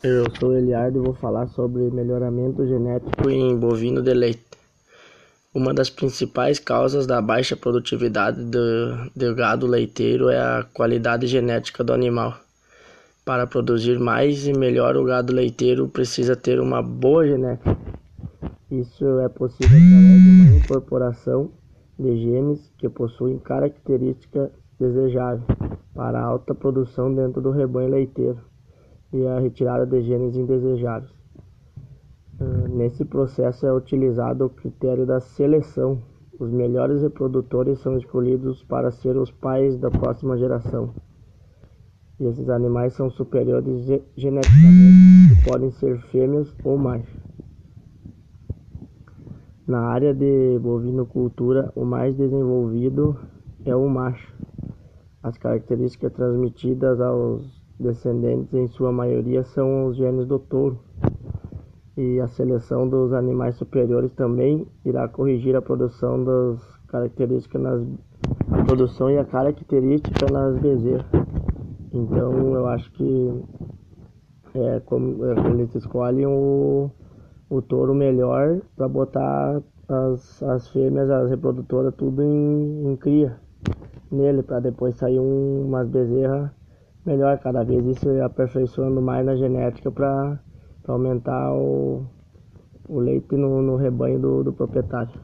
Eu sou Eliardo e vou falar sobre melhoramento genético em bovino de leite. Uma das principais causas da baixa produtividade do, do gado leiteiro é a qualidade genética do animal. Para produzir mais e melhor, o gado leiteiro precisa ter uma boa genética. Isso é possível através de uma incorporação de genes que possuem características desejáveis para alta produção dentro do rebanho leiteiro e a retirada de genes indesejáveis. Uh, nesse processo é utilizado o critério da seleção. Os melhores reprodutores são escolhidos para ser os pais da próxima geração. E esses animais são superiores ge geneticamente e podem ser fêmeas ou machos. Na área de bovinocultura, o mais desenvolvido é o macho. As características transmitidas aos descendentes, em sua maioria, são os genes do touro. E a seleção dos animais superiores também irá corrigir a produção das características nas a produção e a característica nas bezerras. Então eu acho que é como é, eles escolhem o, o touro melhor para botar as, as fêmeas, as reprodutoras, tudo em, em cria nele, para depois sair um, umas bezerras melhor cada vez isso aperfeiçoando mais na genética para aumentar o, o leite no, no rebanho do, do proprietário.